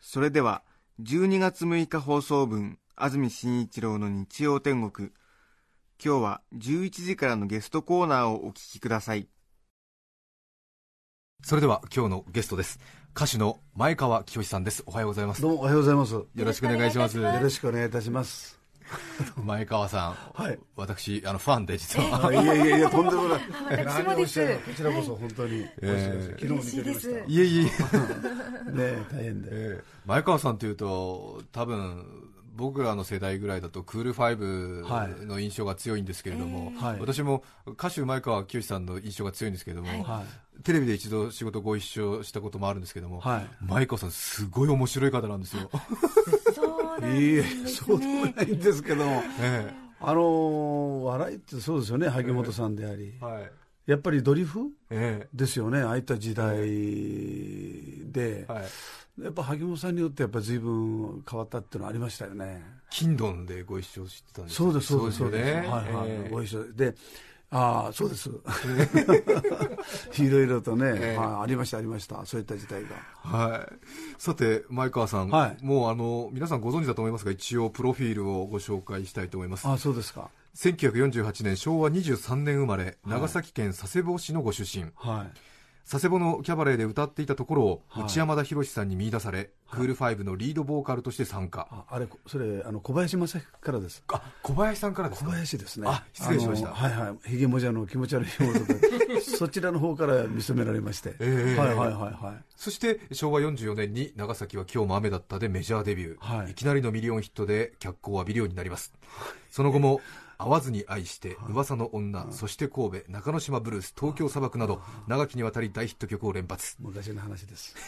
それでは、12月6日放送分、安住紳一郎の日曜天国、今日は11時からのゲストコーナーをお聞きください。それでは今日のゲストです歌手の前川清さんですおはようございますよどうもおはようございます。よろしくお願いしますろしくお願いいたします。前川さん、はい。私あのファンで実は。あいやいやいや、とんでもない。私もです。こちらこそ本当に。え昨日見てきました。ねいえいえ、え 大変で。ええ前川さんというと多分僕らの世代ぐらいだとクールファイブの印象が強いんですけれども、はい。私も歌手前川清さんの印象が強いんですけれども、はテレビで一度仕事ご一緒したこともあるんですけども、はい。前川さんすごい面白い方なんですよ、い。いいえ、そうでもないんですけども。えあのー、笑いってそうですよね、萩本さんでありえ。はいやっぱりドリフえですよね、ああいった時代でえ。はいやっぱ萩本さんによってやっぱ随分変わったっていうのはありましたよね。キンドンでご一緒してたんですそうです、そうです、そうです。よねはいはい、ええご一緒で。ああ、そうです。いろいろとね、ええはい、ありました、ありました。そういった時代が。はい、さて、前川さん、はいもうあの皆さんご存知だと思いますが、一応、プロフィールをご紹介したいと思います。ああ、そうですか。1948年、昭和23年生まれ、長崎県佐世保市のご出身、はい。佐世保のキャバレーで歌っていたところを、はい内山田博さんに見出され、クールファイブのリードボーカルとして参加。ああれ、それ、あの、小林正樹からです。あ小林さんからです小か林ですね。あ失礼しましたはいはい。ひげもじゃの気持ち悪い表で、そちらの方から見初められまして。ええはいはいはいはい。そして昭和44年に長崎は今日も雨だったでメジャーデビュー、はいい、きなりのミリオンヒットで脚光を浴びるようになりますその後も会わずに愛して噂の女、そして神戸中之島ブルース東京砂漠など長きにわたり大ヒット曲を連発。昔の話です。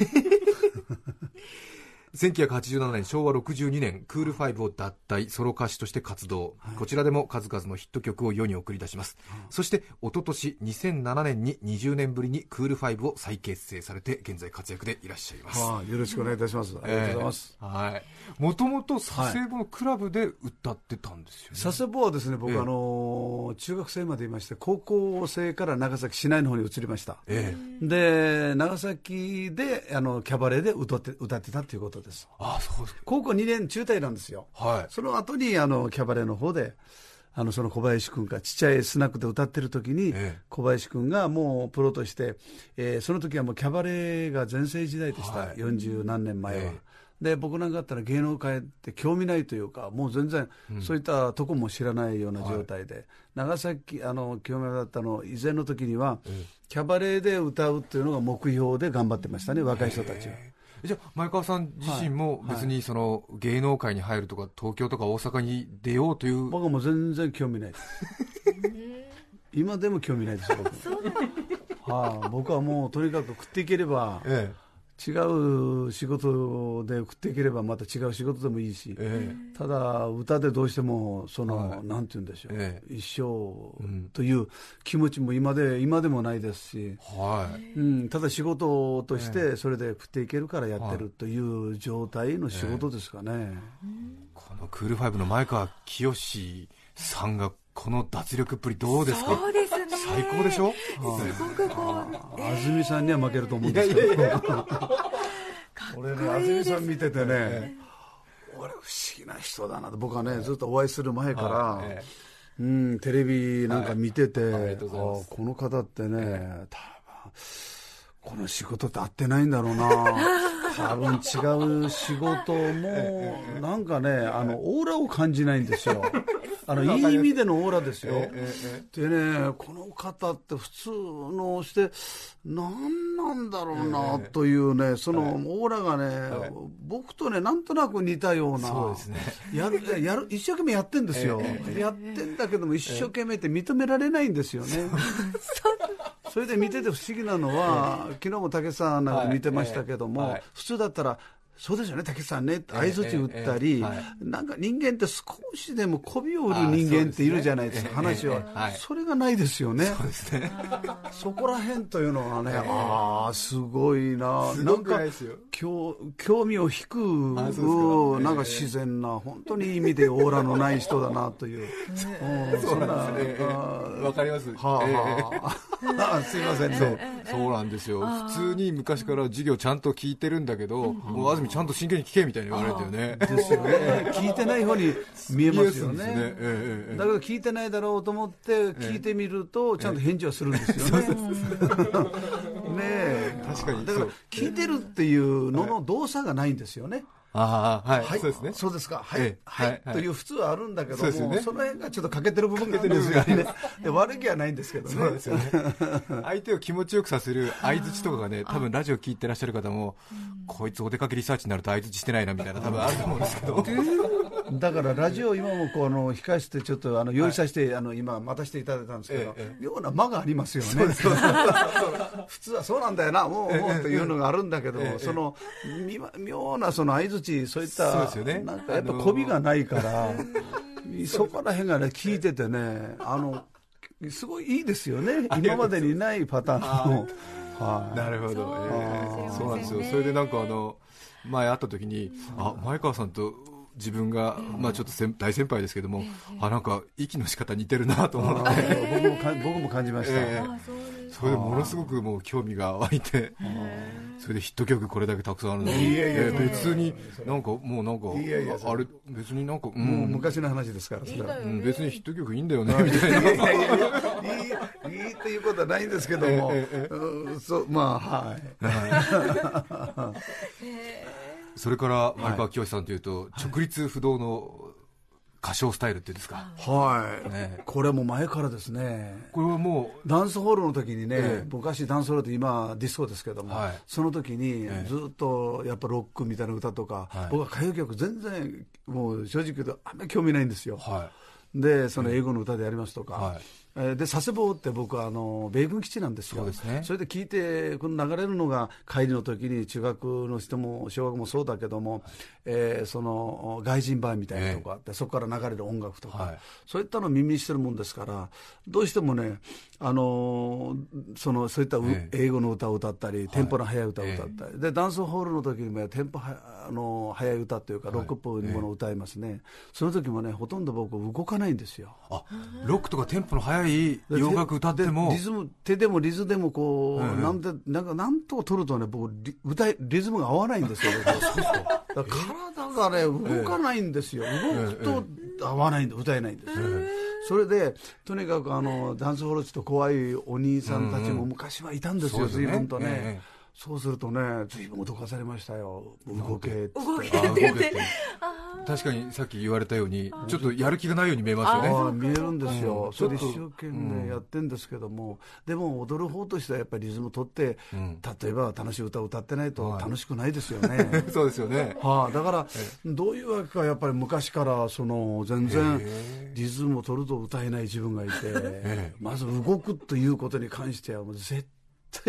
1987年昭和62年クールファイブを脱退ソロ歌手として活動、こちらでも数々のヒット曲を世に送り出します、そして一昨年2007年に20年ぶりにクールファイブを再結成されて現在活躍でいらっしゃいます、はあ、よろしくお願いいたします。ありがとうございます。ええはい。もともと佐世保のクラブで歌ってたんですよね。佐世保はですね、僕、ええあの中学生までいまして、高校生から長崎市内の方に移りました。ええで、長崎で、あの、キャバレーで歌って、歌ってたっていうことです。ああ、そうですか。高校2年中退なんですよ。はい。その後に、あの、キャバレーの方で、あの、その小林君がちっちゃいスナックで歌ってる時に、ええ小林君がもうプロとして、えーその時はもうキャバレーが全盛時代でした。はい40何年前は。ええで僕なんかだったら芸能界って興味ないというかもう全然そういったとこも知らないような状態で、長崎あの興味だったの以前の時には、キャバレーで歌うっていうのが目標で頑張ってましたね若い人たちは。じゃあ、前川さん自身も別にその芸能界に入るとか、東京とか大阪に出ようという。僕はもう全然興味ないです。今でも興味ないです僕。はあ、僕はもうとにかく食っていければえ違う仕事で食っていければまた違う仕事でもいいしえ、え。ただ歌でどうしてもその、はい。なんて言うんでしょう、え一生んという気持ちも今で今でもないですし、えはい。うん、ただ仕事としてそれで食っていけるからやってるという状態の仕事ですかね、このクールファイブの前川清さんがこの脱力っぷりどうですか？そうですね。最高でしょ？すごくこう、安住さんには負けると思うんですけど。俺ね安住さん見ててね、俺不思議な人だなと。僕はねずっとお会いする前から、はいえうん、テレビなんか見てて、はい。この方ってね、多分この仕事って合ってないんだろうな 多分違う仕事も なんかねあのオーラを感じないんですよ。あのいい意味でのオーラですよ、でねこの方って普通のして何なんだろうなというねそのオーラがね、僕とねなんとなく似たようなそうですね。やるやる一生懸命やってんですよ、やってんだけども一生懸命って認められないんですよね、それで見てて不思議なのは、昨日も武さんなんか見てましたけども、普通だったらそうですよね、竹内さんね、相づち打ったり、ええええはい。なんか人間って少しでも媚びを売る人間っているじゃないですか、話は、ええええはい。それがないですよね。そうですね。そこら辺というのはね、ああ、すごいな、なんか興興味を引く、なんか自然な、本当にいい意味でオーラのない人だなという、うんそうなんですね。わかります。はあ すいませんそうね。そうなんですよ。普通に昔から授業ちゃんと聞いてるんだけど、もう安住ちゃんと真剣に聞けみたいに言われるんだよねですよね。聞いてない方に見えますよねね。えだけど聞いてないだろうと思って聞いてみるとちゃんと返事はするんですよね。ねえ。確かにだから聞いてるっていうのの動作がないんですよね。ああはい、はい、そうですね。そうですか。はい、ええ。はい、はい。はい。という普通はあるんだけども、その辺がちょっと欠けてる部分があるんですよね。で悪気はないんですけどね。そうですよね。相手を気持ちよくさせる相づちとかがね多分ラジオ聞いてらっしゃる方もこいつお出かけリサーチになると相づちしてないなみたいな多分あると思うんですけど。だからラジオ今もこうあの控室でちょっとあの用意させて、あの今待たせていただいたんですけど、え妙な間がありますよね。普通はそうなんだよな、もう、もうというのがあるんだけど、そのみま妙なその相づちそういったそうですよね。なんかやっぱ媚びがないから、そこら辺がね聞いててね、あのすごいいいですよね。今までにないパターンの。はい。なるほど、ええそうなんですよ。それでなんかあの前会った時にあ前川さんと自分が、まあ、ちょっと先大先輩ですけども、あなんか息の仕方似てるなと思って、僕もか僕も感じました。それでものすごくもう興味が湧いて、それでヒット曲これだけたくさんあるのに、いやいやえ。え別になんかもうなんか、いやいやああれ別になんか、う、もうん。昔の話ですから、それは。うん別にヒット曲いいんだよね みたいな。いやいやいやいいいいっていうことはないんですけども、うんそうまあはい、それから前川清さんというと、直立不動の歌唱スタイルっていうんですか、はい、ね。これも前からですね。これはもダンスホールの時にね、ええ。昔ダンスホールって今ディスコですけども、はい。その時にええ。ずっとやっぱロックみたいな歌とか、はい。僕は歌謡曲全然もう正直言うとあんまり興味ないんですよ、う、はでその英語の歌でやりますとか、で佐世保って僕はあの米軍基地なんですよ。そね。それで聞いてこの流れるのが帰りの時に中学の人も小学もそうだけども、えーその外人版みたいなとこあって、そこから流れる音楽とか、はい。そういったのを耳にしてるもんですからどうしてもねあのーそのそういった英語の歌を歌ったり、テンポの速い歌を歌ったり、でダンスホールの時にもテンポはあの速い歌というかロックっぽいものを歌いますね、その時もねほとんど僕動かないんですよ。あロックとかテンポの速い洋楽歌っても。でリズム手でもリズでもこう、ええ。なんでなんかなんとか取るとね僕リ歌いリズムが合わないんですよ。体がね動かないんですよ、動くと合わないんで歌えないんですよ、それでとにかくあのダンスホールちょっと怖いお兄さんたちも昔はいたんですよ、随分とね、ええそうするとね随分脅かされましたよ。動けって。動けあ動けって。確かにさっき言われたようにちょっとやる気がないように見えますよね。ああ見えるんですよ、うんそれで一生懸命やってるんですけども、でも踊る方としてはやっぱりリズム取って、ん。例えば楽しい歌を歌ってないとはい。楽しくないですよね。そうですよね。はあ、だから、どういうわけかやっぱり昔からその全然へリズムを取ると歌えない自分がいて、えまず動くということに関してはもう絶対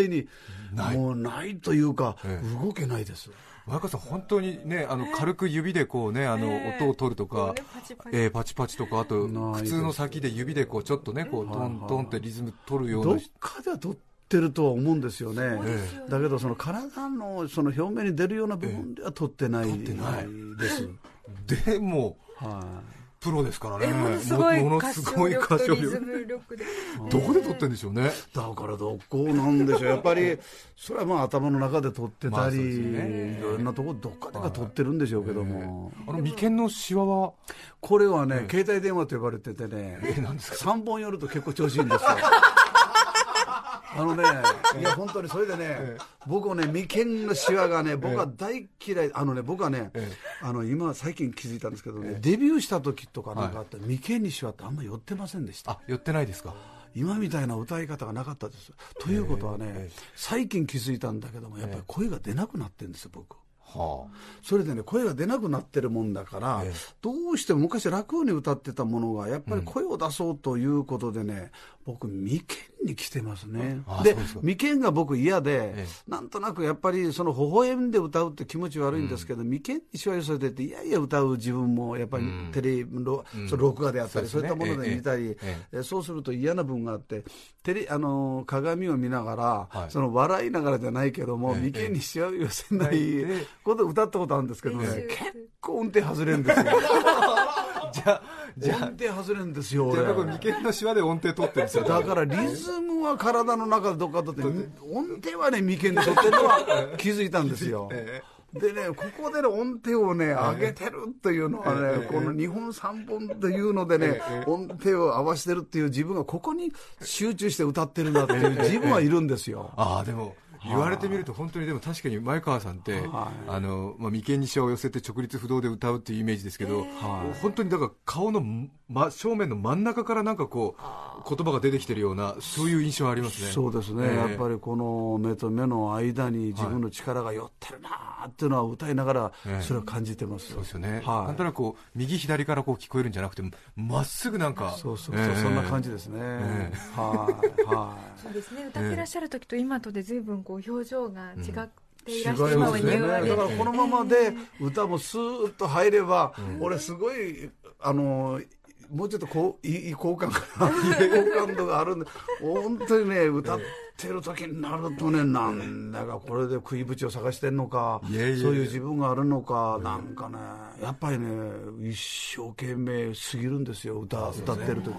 にない。もうないというか、え動けないです。前川さん本当にねあの軽く指でこうねあの音を取るとかこうねパチパチ。えーパチパチとかあと靴の先で指でこうちょっとねこうトントンってリズム取るようどっなかでは取ってるとは思うんですよね。よね。だけどその体のその表面に出るような部分では取ってない,、てないです。でもはい。プロですからね。えものすごいもの歌すごい唱力歌唱とリズ力ム力で。どこで撮ってんでしょうね。だからどこなんでしょう。やっぱりそれはまあ頭の中で取ってたり、いろんなところどっかでか取ってるんでしょうけども。あの眉間のシワは？これはね、携帯電話と呼ばれててね、3本寄ると結構調子いいんですよ。あのね、いや本当にそれでね、僕はね、眉間のシワがね、僕は大嫌い、あのね、僕はね、えあの今、最近気づいたんですけどね、デビューした時とかなんかあって、眉間にシワってあんま寄ってませんでした。あ寄ってないですか？今みたいな歌い方がなかったです。ということはね、最近気づいたんだけども、やっぱり声が出なくなってるんですよ、僕。はそれでね声が出なくなってるもんだから、ええ。どうしても昔楽に歌ってたものがやっぱり声を出そうということでね、僕眉間に来てますね。で眉間が僕嫌で、えなんとなくやっぱりその微笑んで歌うって気持ち悪いんですけど、眉間にしわ寄せてっていやいや歌う自分もやっぱりうん。テレビの、うん。その録画であったりそですね。そうういったもので見たり、ええええ。そうすると嫌な分があってテレあの鏡を見ながら、はい。その笑いながらじゃないけども、ええ眉間にしわ寄せないええ歌ったことあるんですけどね、ええ結構音程外れるんですよ。じゃあじゃ音あ程外れるんですよじゃあ眉間のシワで音程取ってるんですよ。だからリズムは体の中でどっか取って音程はね眉間で取ってるのは 気づいたんですよ。えでね、ここでね、音程をね、上げてるというのはね、この2本3本というのでね、音程を合わせてるっていう自分がここに集中して歌ってるんだっていう自分はいるんですよ。ああでも言われてみると本当にでも確かに前川さんって、あのまあ、眉間にしわを寄せて直立不動で歌うっていうイメージですけど、本当にだから顔の、ま、正面の真ん中からなんかこう言葉が出てきてるようなそういう印象ありますね。そうですね、ええ。やっぱりこの目と目の間に自分の力が寄ってるなーっていうのは歌いながらええ。それを感じてます、そうですよね、はい。なんとなくこう右左からこう聞こえるんじゃなくてまっすぐなんかそうそうそう、ええ。そんな感じですね、えはいはい。そうですね。歌ってらっしゃる時と今とで随分こう表情が違っていらっしゃ違いる、今ますね。だからこのままで歌もスーッと入れば、俺すごいあのもうちょっとこういい好感かな好感度があるんで本当にね歌ってる時になるとねなんだかこれで食い縁を探してんのかそういう自分があるのかなんかねやっぱりね一生懸命すぎるんですよ歌歌ってる時に、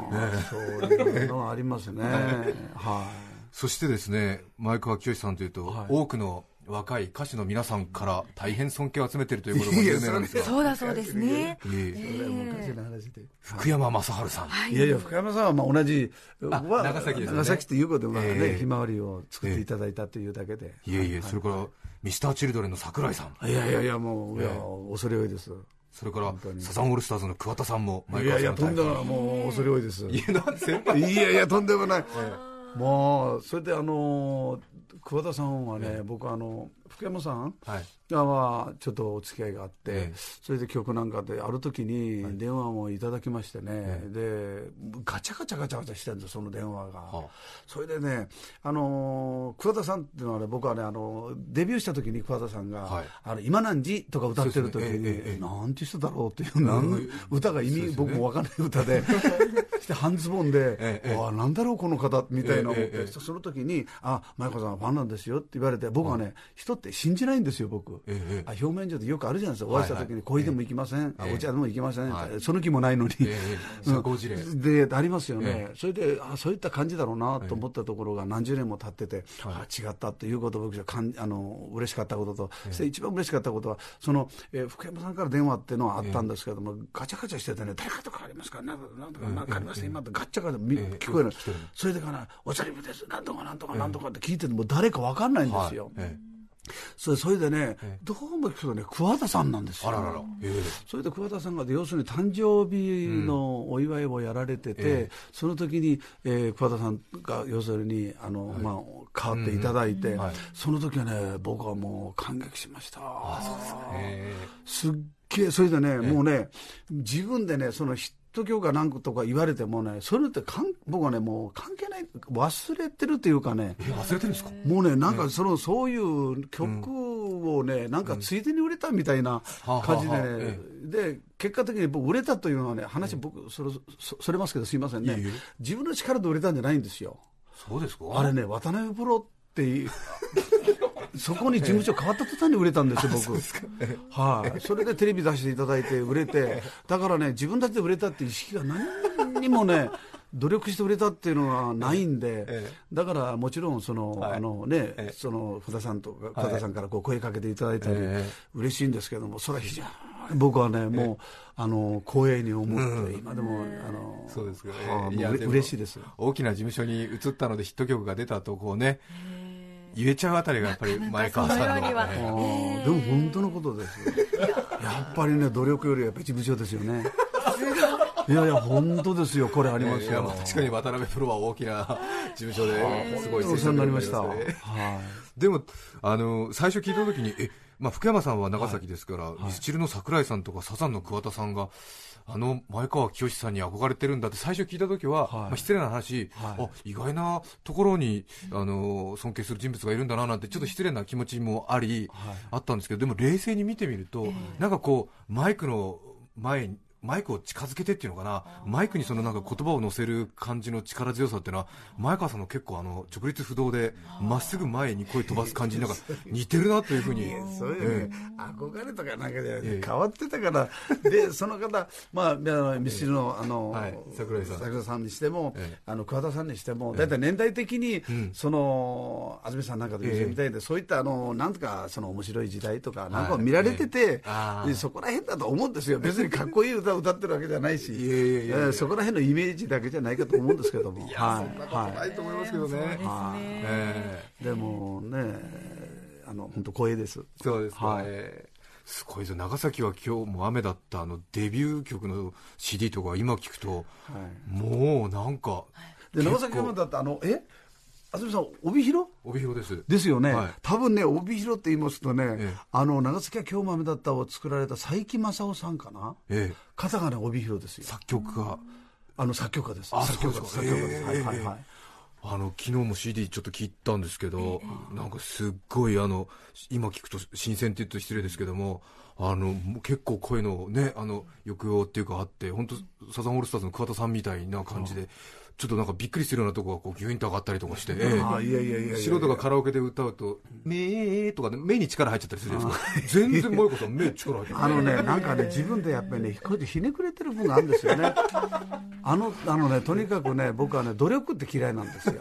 そういうのがありますね。はい。そしてですね前川清さんというと、はい。多くの若い歌手の皆さんから大変尊敬を集めているということも有名なんですが。そうだそうですね。いえ。いえ。それは昔の話で。福山雅治さん、いやいや、福山さんはまあ同じ、は長崎ですよね。長崎ということで、まあね、ええ。ひまわりを作っていただいたというだけで。いえいえ、それからミスターチルドレンの桜井さん。いやいやいや、もう、いや、恐れ多いです。それからサザンオールスターズの桑田さんも前いやいや、とんでもない、もう恐れ多いです。いやいやいや、とんでもない。もう、それであの、桑田さんはね、僕あの、福山さん？はい。がまあちょっとお付き合いがあって、ええ。それで曲なんかである時に電話もいただきましてね、でガチャガチャガチャガチャしてるんですその電話が、はあ。それでね、あのー桑田さんっていうのはね僕はね、あのデビューした時に桑田さんが「はい。あの今何時?」とか歌ってる時に、ね。なんて人だろうっていう、なんの歌が意味、僕も分かんない歌で して半ズボンでええええ。ああなんだろうこの方みたいな思って、その時に「あ前川さんはファンなんですよ」って言われて僕はね、人って信じないんですよ僕、ええええ。あ表面上でよくあるじゃないですか。お会いした時に「はいはい恋でも行きません、あええ。お茶でも行きません、はい。その気もないのに、でありますよね、えそれであそういった感じだろうなと思ったところが何十年も経ってて、あ違ったということを僕はかんあの嬉しかったことと、そして一番嬉しかったことはその、えー福山さんから電話っていうのはあったんですけども、ガチャガチャしててね誰かとかありますか？なんとかなんとかあります？ね、今ってガッチャガチャ聞こえる、それでかな「お茶りぶです。なんとかなんとかなんとか」って聞いてても誰か分かんないんですよ、はい。ええそれそれでね、ええ。どうも聞くとね桑田さんなんですよ。あららら、ええ。それで桑田さんが要するに誕生日のお祝いをやられてて、ええ。その時に、えー桑田さんが要するにあの、まあ、変わっていただいて、うんはい。その時はね僕はもう感激しました。えすっげえそれでね、もうね自分でねそのヒット曲が何とか言われてもねそれってかん僕はねもう関係ない忘れてるっていうかねええ忘れてるんですか？もうね、なんかその、そういう曲をね、なんかついでに売れたみたいな感じでねえ、で、結果的に僕売れたというのはね、話僕、それ、そそれますけどすいませんね。いえいえ。自分の力で売れたんじゃないんですよ。そうですか？あれね、渡辺プロっていう、そこに事務所変わった途端に売れたんですよ、僕。はい。それでテレビ出していただいて売れて、だからね、自分たちで売れたっていう意識が何にもね、努力して売れたっていうのはないんで、えだからもちろんその、はい。あのね、ええ。その福田さんとか、福田さんからこう声かけていただいたり、え嬉しいんですけども、それは非常に僕はね、もう、あの光栄に思って、今でも、あの、そうですかね。はあ嬉しいです。大きな事務所に移ったのでヒット曲が出たとこうね言えちゃうあたりがやっぱり前川さんのなかなかそのようにはええあーでも本当のことですよ。やっぱりね、努力よりやっぱり事務所ですよね。いやいや、本当ですよ、これありますよ。いやまあ確かに渡辺プロは大きな 事務所ですごいお世話になりました。ねはい。でもあの最初聞いた時にえまあ、福山さんは長崎ですから、ミスチルの桜井さんとかサザンの桑田さんが、あの前川清さんに憧れてるんだって最初聞いたときは、はい。まあ、失礼な話、はい。あ意外なところにあの尊敬する人物がいるんだななんて、ちょっと失礼な気持ちもあり、はい。あったんですけど、でも冷静に見てみると、なんかこう、マイクの前に、マイクを近づけてっていうのかな、マイクにそのなんか言葉を乗せる感じの力強さっていうのは、前川さんの結構あの直立不動で、まっすぐ前に声飛ばす感じになんか 似てるなというふうに。そういうね、憧れとかなんかじゃなくええ。て変わってたから、でその方、まあ、あのミスチルのあの、はい。桜井さん。桜井さんにしても、ええ。あの桑田さんにしても、大体年代的に、ん。その安住さんなんかと一緒みたいで、そういったあのなんとかその面白い時代とか、なんかを見られてて、そこら辺だと思うんですよ、別にかっこいい歌を歌ってるわけじゃないし、いやいやいやいや。えーそこら辺のイメージだけじゃないかと思うんですけども。いや、はいそんなことないと思いますけどね。はい。えでもね、あの本当光栄です。えそうですか、はい。ええすごいぞ。長崎は今日も雨だったあのデビュー曲の CD とか今聞くと、はい。もうなんかで長崎山だってあのえ？安住さん帯広？帯広です。ですよね、はい。多分ね帯広って言いますとね、ええ。あの長崎は今日豆だったを作られた佐伯正夫さんかな？ええ。方がね帯広ですよ。作曲家。あの作曲家です。あ作曲家です。作曲家です、はいはいはい。あの昨日も CD ちょっと聞いたんですけど、なんかすっごいあの今聞くと新鮮って言うと失礼ですけどもあの結構声のねあの抑揚っていうかあって本当サザンオールスターズの桑田さんみたいな感じで、ちょっとなんかびっくりするようなとこがこうギュインと上がったりとかして、ええあいやいやいやいや素人がカラオケで歌うと「めー」とかね目に力入っちゃったりするじゃないですか全然萌子さん目力入ってあのね、なんかね、自分でやっぱりね、ひねくれてる部分があるんですよね。あの、あのね、とにかくね、僕はね、努力って嫌いなんですよ。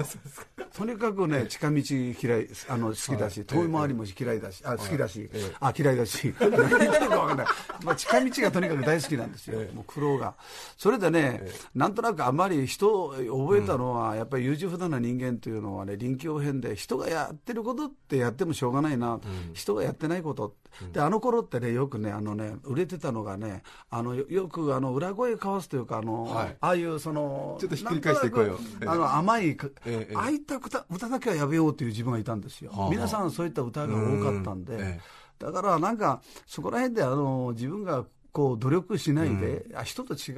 とにかくね、近道嫌い、あの、好きだし、遠い回りも嫌いだし、あ、好きだし、あ、嫌いだし、何言ってるかわかんない。まあ、近道がとにかく大好きなんですよ。もう苦労が。それでね、なんとなくあまり人を覚えたのは、やっぱり優柔不断な人間というのはね、臨機応変で、人がやってることってやってもしょうがないな、人がやってないこと。で、あの頃ってね、よくね、あのね、売れてたのがね、あの、よよくあの、裏声交わすというか、あの、はい。ああいうその、ちょっとひっくり返して声をなんとなくあの、甘いか、ええああいった歌歌だけはやめようという自分がいたんですよ。はあ皆さんそういった歌が多かったんで、うん。え。だからなんか、そこら辺であの、自分が、こう努力しないで、あ人と違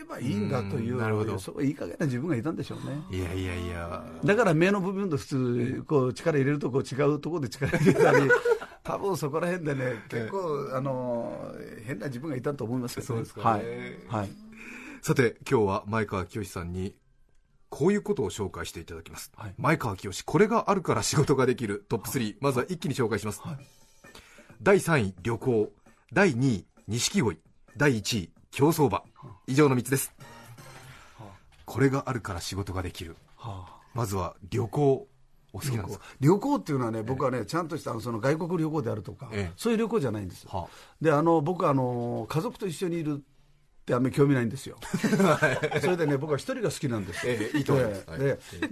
えばいいんだという、うん。なるほど。そういい加減な自分がいたんでしょうね。いやいやいや。だから目の部分と普通、こう力入れるとこう違うところで力入れたり、多分そこら辺でね、結構、あの、変な自分がいたと思いますけど、ね、そうですかね。はい。はい。さて今日は前川清さんにこういうことを紹介していただきます、はい。前川清これがあるから仕事ができるトップ3、まずは一気に紹介します、第3位旅行。第2位錦鯉第1位競走馬。以上の3つです、これがあるから仕事ができる。はあ。まずは旅行お好きなんですか？旅行。っていうのはね、僕はね、ちゃんとしたその外国旅行であるとか、ええ。そういう旅行じゃないんですよ。はで、あの僕はあの家族と一緒にいるってあんまり興味ないんですよ。それでね、僕は一人が好きなんです。よ。ええいいと思います。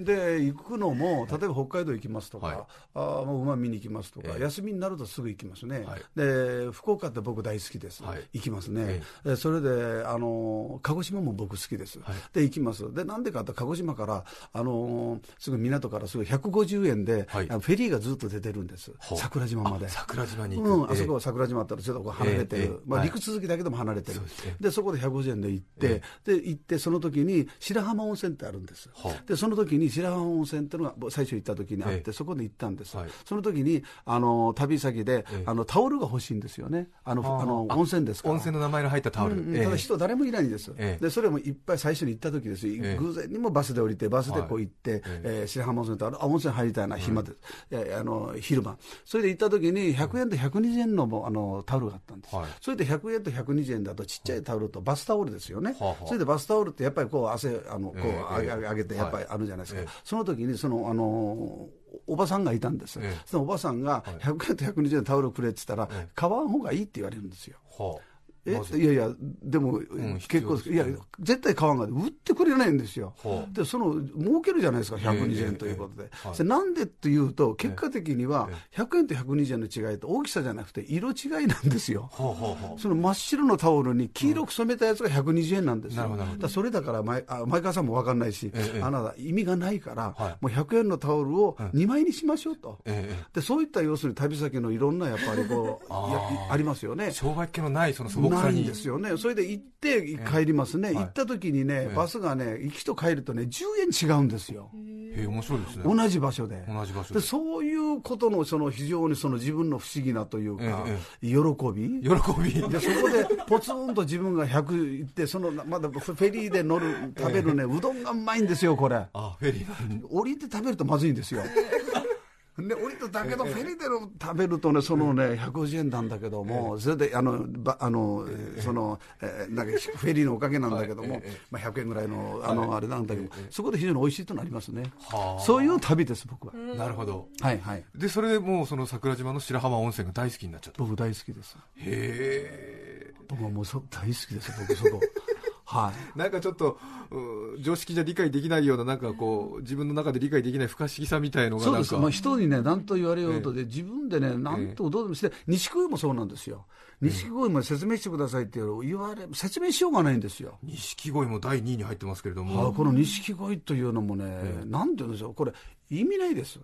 で行くのも、例えば北海道行きますとか、はい。あーもう馬見に行きますとか、ええ。休みになるとすぐ行きますね、はい。で福岡って僕大好きです、はい。行きますね。え、でそれであの鹿児島も僕好きです、はい。で行きます、でなんでかって鹿児島からあのすぐ港からすぐ150円で、フェリーがずっと出てるんです、桜島まで。あ。桜島に行く、うん、あそえこは桜島あったらちょっとこう離れてる、まあ、はい。陸続きだけでも離れてる、でそこで150円で行って、えで行って、その時に白浜温泉ってあるんです、はあでその時に白浜温泉っていうのが最初行った時にあって、ええ。そこで行ったんです、はい。その時にあの旅先で、ええ。あのタオルが欲しいんですよね、あのはああの温泉ですから。温泉の名前の入ったタオル、ただ人誰もいないんです、ええ。でそれもいっぱい最初に行った時です、え偶然にもバスで降りてバスでこう行って、はいえー白浜温泉とある。あ温泉入りたいな暇で、えーあの昼間それで行った時に100円と120円のもあのタオルがあったんです、はい。それで100円と120円だとちっちゃいタオルとバスタオルですよね、はあはあそれでバスタオルってやっぱりこう汗あのこうええ上げてやっぱりあるじゃないですか、はいええ。その時にそのあのおばさんがいたんです、ええ。そのおばさんが100円と120円のタオルくれって言ったら、ええ。買わん方がいいって言われるんですよ。はえいやいや、でも、ん結構、いや、絶対買わんが売ってくれないんですよ。はあで、その、儲けるじゃないですか、120ええ円ということで。ええはい。なんでっていうと、結果的にはえ、100円と120円の違いと大きさじゃなくて、色違いなんですよ。はあはあはあその真っ白のタオルに黄色く染めたやつが120円なんですよ。なるほどなるほど。だそれだから前、あ前川さんも分かんないし、ええあなた意味がないから、はい。もう100円のタオルを2枚にしましょうと。でそういった要するに旅先のいろんなやっぱりこう ありますよね。え。障害っ気のないその素朴ないんですよね、それで行って帰りますね、はい。行った時にね、バスがね、行きと帰るとね、10円違うんですよ、へえ面白いですね。同じ場所で。同じ場所で。でそういうことのその非常にその自分の不思議なというか、え喜び、喜び。でそこでポツンと自分が100行って、そのまだフェリーで乗る、食べるね、うどんがうまいんですよ、これ。あフェリー降りて食べるとまずいんですよ。で降りてだけど、フェリーでの食べるとね、そのね、150円なんだけども、それで、あの、ばあの、その、えーなんかフェリーのおかげなんだけども、まあ、100円ぐらいの、あの、あれなんだけど、そこで非常に美味しいとなりますね。はあ。そういう旅です、僕は。なるほど。はいはい。でそれでもうその桜島の白浜温泉が大好きになっちゃった。僕大好きです。へえ。僕はもうそ大好きです、僕そこ。はい。なんかちょっとう常識じゃ理解できないようななんかこう自分の中で理解できない不可思議さみたいのがそうです、まあ、人にね、何と言われようとで、自分でね、なんとどうでもして、錦鯉もそうなんですよ、錦鯉も説明してくださいって言われ、説明しようがないんですよ。錦鯉も第2位に入ってますけれどあもこの錦鯉というのもね、なんて言うんでしょう、これ、意味ないです。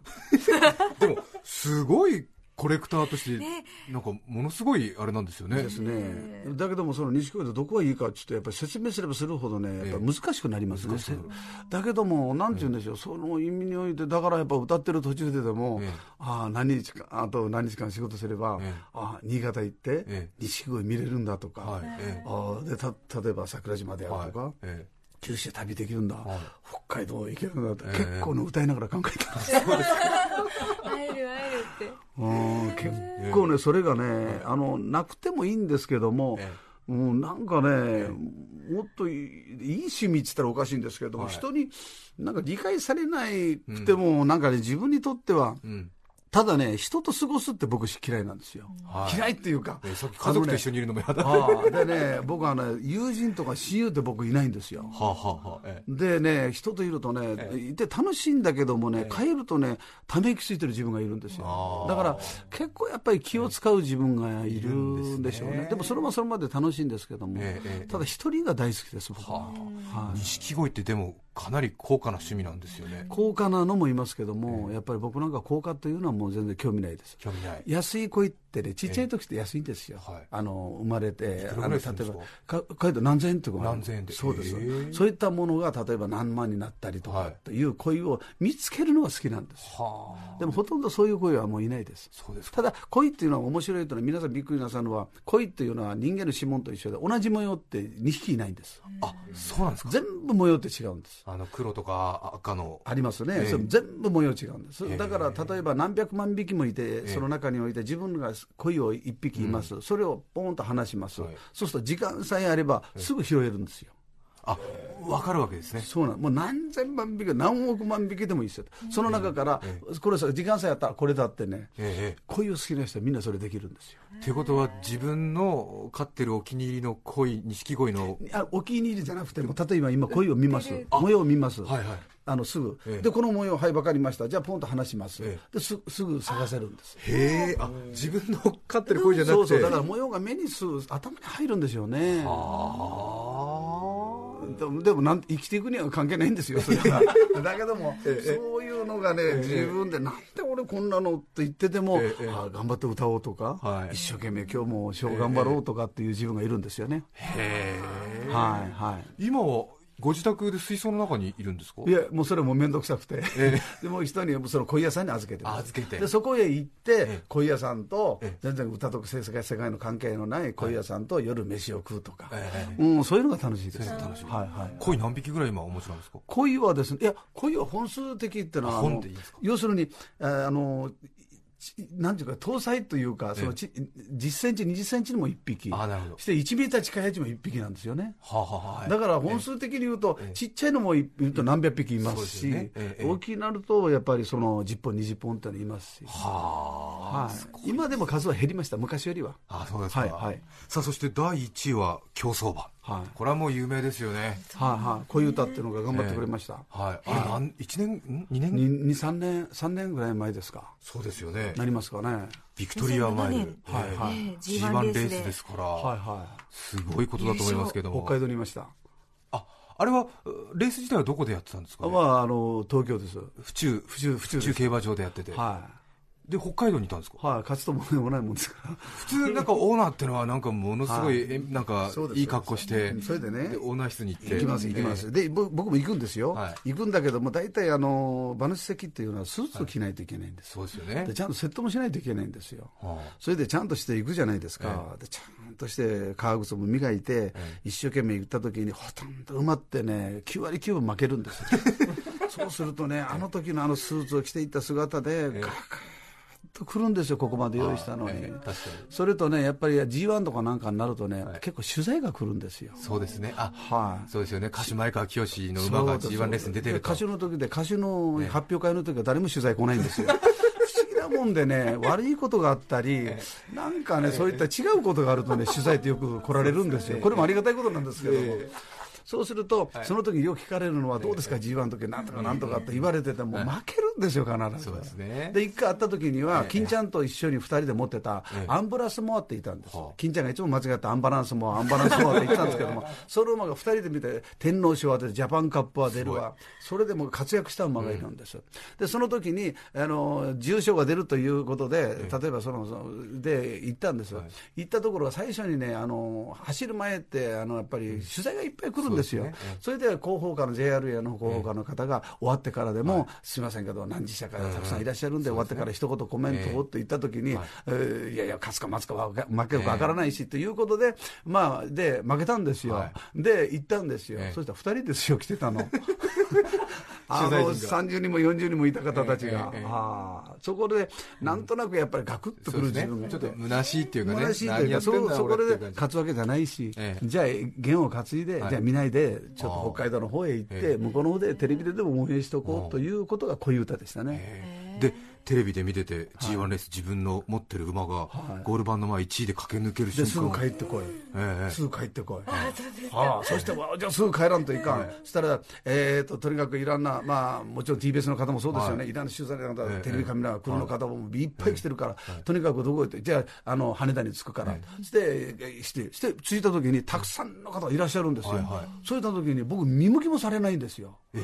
でもすごいコレクターとしてなんかものすごいあれなんですよね。ですね、だけども、その錦鯉でどこがいいかって言って、やっぱり説明すればするほどね、やっぱ難しくなりますね、だけども、なんて言うんでしょう、その意味において、だからやっぱ歌ってる途中ででも、ええ。ああ、何日か、あと何日間仕事すれば、ええ。ああ、新潟行ってええ、錦鯉見れるんだとか、ああでた例えば桜島でえあるとか、はい。え九州旅できるんだ、はい。北海道行けるんだって、ええ。結構ね、歌いながら考えてます。会える会えるって。うん結構ね、それがね、あの、なくてもいいんですけども、えうん、なんかね、もっといいいい趣味って言ったらおかしいんですけども、はい。人になんか理解されないくても、なんかね、自分にとっては、えうんただね、人と過ごすって僕嫌いなんですよ。はい嫌いっていうか。えさっき家族と一緒にいるのも嫌だねああでね、僕はね、友人とか親友って僕いないんですよ。はあはあはあええでね、人といるとね、いて楽しいんだけどもね、帰るとね、ため息ついてる自分がいるんですあよ。ーだから、結構やっぱり気を使う自分がいるんでしょういるんですねね。でもそれもそれまで楽しいんですけどもただ一人が大好きです、僕は。はい錦鯉ってでもかなり高価な趣味なんですよね高価なのもいますけども、やっぱり僕なんか高価というのはもう全然興味ないです。興味ない安い鯉ってね、ちっちゃい時って安いんですよ。はい。あの、生まれて、あの、例えばか、えと何千円と何千円で。そうです。そういったものが、例えば何万になったりとはいか、とい。う鯉を見つけるのが好きなんですよ。はあ。でもほとんどそういう鯉はもういないです。そうですか。ただ、鯉っていうのは面白いというのは、皆さんびっくりなさるのは、鯉っていうのは人間の指紋と一緒で、同じ模様って2匹いないんです。あそうなんですか？全部模様って違うんです。あの黒とか赤の。ありますね、全部模様違うんです、ええ。だから例えば何百万匹もいて、その中において自分が鯉を1匹います、それをポーンと離します、はい。そうすると時間さえあれば、すぐ拾えるんですよ。あ分かるわけですね。そうなんもう何千万匹、何億万匹でもいいですよ、その中から、これさ、時間さえあったらこれだってね、ええ鯉を好きな人はみんなそれできるんですよ。ということは自分の飼ってるお気に入りの鯉錦鯉のあお気に入りじゃなくても、例えば今、鯉を見ます。模様を見ます、はいはいあのすぐ、ええ。で、この模様、はい、分かりました、じゃあ、ポンと離します、えですすぐ探せるんです。へえ。あ自分の飼ってる鯉じゃなくて。そうそう。だから模様が目にすぐ頭に入るんでしょうねでもでもなん生きていくには関係ないんですよそれは。だけどもそういうのがね自分でなんで俺こんなのって言ってても、ええあ頑張って歌おうとか、はい。一生懸命今日もショー頑張ろうとかっていう自分がいるんですよね、へえ。はいはい。今はご自宅で水槽の中にいるんですか？いやもうそれも面倒くさくて、え でもう人にその鯉屋さんに預けて預けて。でそこへ行ってえ鯉屋さんとええ。全然歌と世界世界の関係のない鯉屋さんと夜飯を食うとか、えうん、そういうのが楽しいです。楽しい。はいはい鯉何匹ぐらい今お持ちなんですか？鯉はですねいや鯉は本数的っていうのはああの本でいいですか？要するにああのちなんていうか、搭載というか、そのち10センチ、20センチにも1匹、あなるほど。して1メーター近いやつも1匹なんですよね。はあ、はあだから本数的に言うと、ちっちゃいのもいると何百匹いますし、すよね。ええ大きくなると、やっぱりその10本、20本ってのいますし、はあはい、今でも数は減りました、昔よりは。あそうですか、はいはい。さあそして第1位は競走馬、はい。これはもう有名ですよね。はいはい、こういう歌っていうのが頑張ってくれました。はい。あれ何1年ん？2年？に2、3年、三年ぐらい前ですか、そうですよね。なりますかね。ビクトリアマイル、2007年。ええはい。ええ G1 レースで。ですから、はいはすごいことだと思いますけどい、も。北海道にいました。ああれはうレース自体はどこでやってたんですか、ね、まあ、あの、東京です。府中府中府中です。競馬場でやってて、はで北海道にいたんですか？い。はい、勝つとももないもんですから。普通なんかオーナーってのはなんかものすごい、はい。えなんかいい格好してそれでね。オーナー室に行って。行きます、行きます。で、ぼ僕も行くんですよ。は行くんだけども、大体、あの、馬主席っていうのはスーツを着ないといけないんです。そうですよね。で、ちゃんとセットもしないといけないんですよ。はあ。それでちゃんとして行くじゃないですか、えでちゃんとして革靴も磨いて、一生懸命行った時にほとんど埋まってね9割9分負けるんですよ。そうするとねあの時のあのスーツを着ていった姿で、ガーガーッと来るんですよここまで用意したのに、えそれとねやっぱり G1 とかなんかになるとね、結構取材が来るんですよ。そうですね。あはい。そうですよね。歌手前川清の馬が G1 レースに出てると。歌手の時で歌手の発表会の時は誰も取材来ないんですよ。不思議なもんでね悪いことがあったりなんかねそういった違うことがあるとね 取材ってよく来られるんですよ。これもありがたいことなんですけども。そうすると、その時によく聞かれるのは、どうですか、G1 の時なんとかなんとかって言われてても、負けるんですよ、必ず。そうですね。で、一回会った時には、金ちゃんと一緒に二人で持ってた、アンブラスモアっていたんです。金ちゃんがいつも間違ってアンバランスモア、アンバランスモアって言ってたんですけども、その馬が二人で見て、天皇賞は出て、ジャパンカップは出るわ、それでも活躍した馬がいるんです。で、その時に、あの、重賞が出るということで、例えばその、で、行ったんです。行ったところが最初にね、あの、走る前って、あの、やっぱり取材がいっぱい来るんですよ。それで広報課の JRA の広報課の方が終わってからでも、すみませんけど、何時社会がたくさんいらっしゃるんで、終わってから一言コメントをって言ったときに、えーいやいや、勝つか待つかは負けるか分からないしということで、まあ、で、負けたんですよ。で、行ったんですよ。そしたら二人ですよ、来てたの。あの取材陣30人も40人もいた方たちが、ええええああ。そこでなんとなくやっぱりガクッとくる自分がいてちょっと虚しいっていうかね虚しいというかそそこで勝つわけじゃないし、ええじゃあ弦を担いで、はい。じゃあ見ないでちょっと北海道の方へ行って、ええ。向こうの方でテレビででも応援しておこうということがこういう歌でしたね、でテレビで見てて G1 レース自分の持ってる馬がゴール板の前1位で駆け抜ける瞬ですぐ間帰ってこい、ええすぐ帰ってこい、ああそして、わじゃあすぐ帰らんといかん、そしたら、えー、ととにかくいろんな、まあ、もちろん TBS の方もそうですよね、い、ろんな取材の方、ええテレビカメラ、クルーの方もい。っぱい来てるから、とにかくどこへ行って、じゃあ、あの羽田に着くから、して、えして、して、着いた時に、たくさんの方がいらっしゃるんですよ、はいはい。そういった時に、僕、見向きもされないんですよ。え？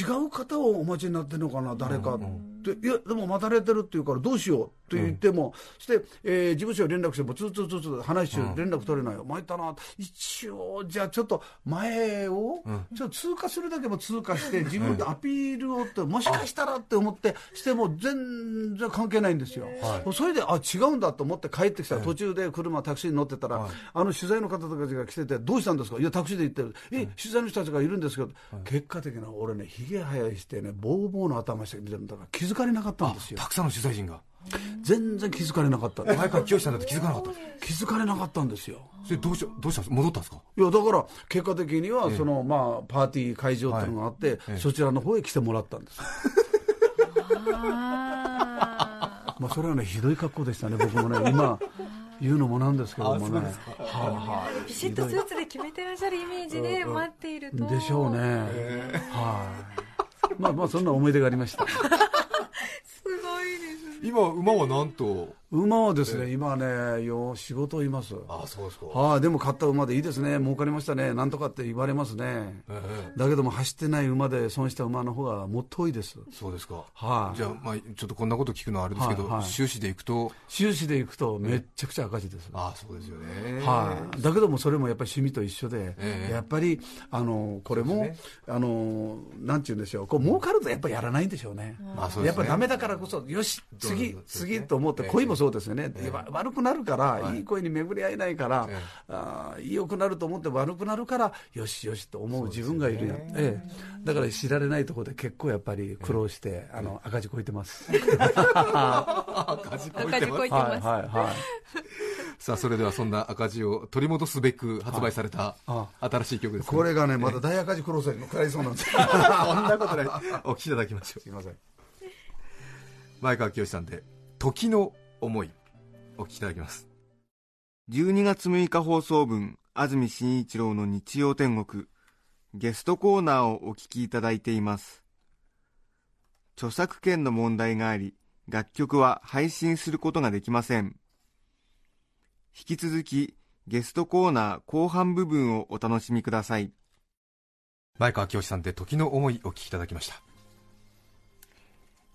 違う方をお待ちになってるのかな、誰かって、いや、でも待たれてるって言うから、どうしようって言っても、そして、えー事務所に連絡しても、つーつーつーつー話し中、連絡取れないよ、参ったな、一応、じゃあちょっと前を、ちょっと通過するだけも通過して、自分でアピールをって、もしかしたらって思って、しても全然関係ないんですよ。それで、あ、違うんだと思って帰ってきたら、途中で車、タクシーに乗ってたら、あの取材の方たちが来てて、どうしたんですか？いや、タクシーで行ってる。え、取材の人たちがいるんですけど、結果的には俺ね、ひげ生やしてね、ボーボーの頭してるんだから気づかれなかったんですよ。たくさんの取材陣が。全然気づかれなかった。前川清さんだって気づかなかった。気づかれなかったんですよ。それどうしどうしたんです戻ったんですか？いや、だから、結果的には、その、まあ、パーティー会場っていうのがあって、そちらの方へ来てもらったんです。あまあ、それはね、ひどい格好でしたね、僕もね、今、言うのもなんですけどもね。はいはーピシッとスーツで決めてらっしゃるイメージで待っているとい。でしょうね。はい。まあまあ、そんな思い出がありました。すごいです今馬はなんと馬はですね、今ね、よ仕事います。ああそうですか。はい、でも買った馬でいいですね、儲かりましたね、なんとかって言われますね。ええ。だけども、走ってない馬で損した馬の方がもっと多いです。そうですか。はい。じゃあまあちょっとこんなこと聞くのはあれですけどはいはい。収支でいくと？収支で行くとめっちゃくちゃ赤字です。ああそうですよね。はい、だけどもそれもやっぱり趣味と一緒で、ええ。やっぱりあのこれも、あのなんて言うんでしょう。こう儲かるとやっぱりやらないんでしょうね、まあそうですね。やっぱダメだからこそよし次次と思って恋もそうですよね、悪くなるから、はい。い、い声に巡り合えないから、ええ。あー良くなると思って悪くなるから、よしよしと思う自分がいるやん、ええ。だから知られないところで結構やっぱり苦労して、あの 赤字こいてます。赤字こいてます。こいてます。はいはいはい。さあそれではそんな赤字を取り戻すべく発売されたあ新しい曲ですね。これがね、また大赤字苦労せ食らいそうなんですよ。そんなことない。お聞きいただきましょう。すいません。前川清さんで「時の思い」お聞きいただきます。12月6日放送分安住紳一郎の日曜天国。ゲストコーナーをお聞きいただいています。著作権の問題があり楽曲は配信することができません。引き続きゲストコーナー後半部分をお楽しみください。前川清さんで「時の思い」お聞きいただきました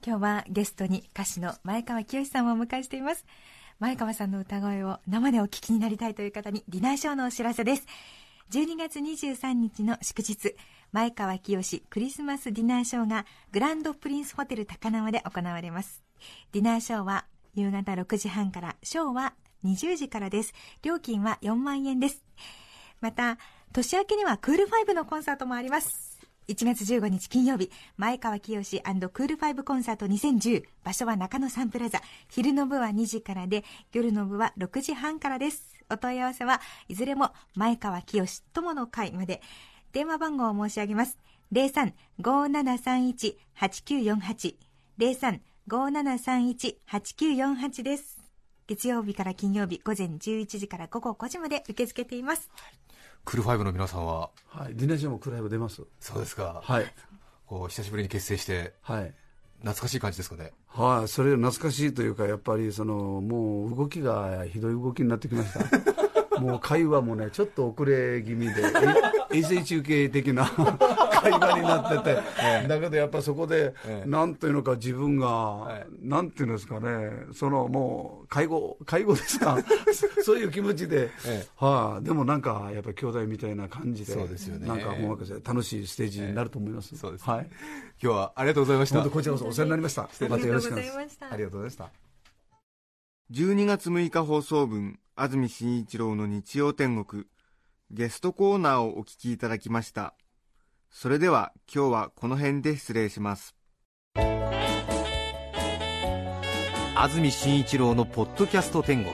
今日はゲストに歌手の前川清さんをお迎えしています。前川さんの歌声を生でお聞きになりたいという方にディナーショーのお知らせです。12月23日の祝日前川清クリスマスディナーショーがグランドプリンスホテル高輪で行われます。ディナーショーは夕方6時半からショーは20時からです。料金は4万円です。また年明けにはクールファイブのコンサートもあります。1月15日金曜日前川清クールファイブコンサート2010場所は中野サンプラザ。昼の部は2時からで夜の部は6時半からです。お問い合わせはいずれも前川清友の会まで。電話番号を申し上げます。0357318948 0357318948です。月曜日から金曜日午前11時から午後5時まで受け付けています。クルファイブの皆さんははい、ディナーショーもクライブ出ます？そうですか、はい。こう久しぶりに結成してはい。懐かしい感じですかね？はい、それ懐かしいというか、やっぱりそのもう動きがひどい動きになってきました。もう会話もね、ちょっと遅れ気味で、え衛星中継的な会話になってて、だけどやっぱそこで、ええ。なんというのか、自分が、い。なんていうんですかね、そのもう介護、介護ですか、そ そういう気持ちで、ええ。はい、でもなんか、やっぱり兄弟みたいな感じで、そうですよね。なんかもう楽しいステージになると思います。そうですはい。今日はありがとうございました。本当こちらこそお世話になりました。またよろしくお願いします。したありがとうございました。12月6日放送分安住紳一郎の日曜天国。ゲストコーナーをお聞きいただきましたそれでは今日はこの辺で失礼します。安住紳一郎のポッドキャスト天国。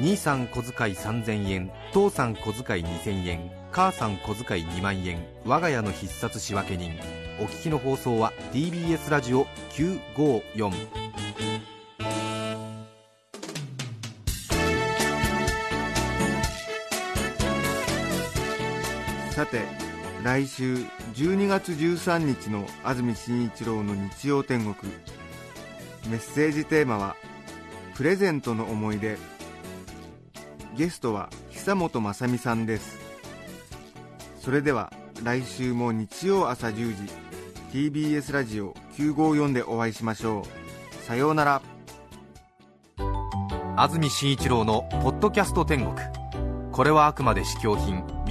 兄さん小遣い3000円父さん小遣い2000円母さん小遣い2万円我が家の必殺仕分け人。お聞きの放送は TBS ラジオ954さて来週12月13日の安住紳一郎の日曜天国。メッセージテーマは「プレゼントの思い出」ゲストは久本雅美さんです。それでは来週も日曜朝10時 TBS ラジオ954でお会いしましょう。さようなら。安住紳一郎の「ポッドキャスト天国」これはあくまで試供品。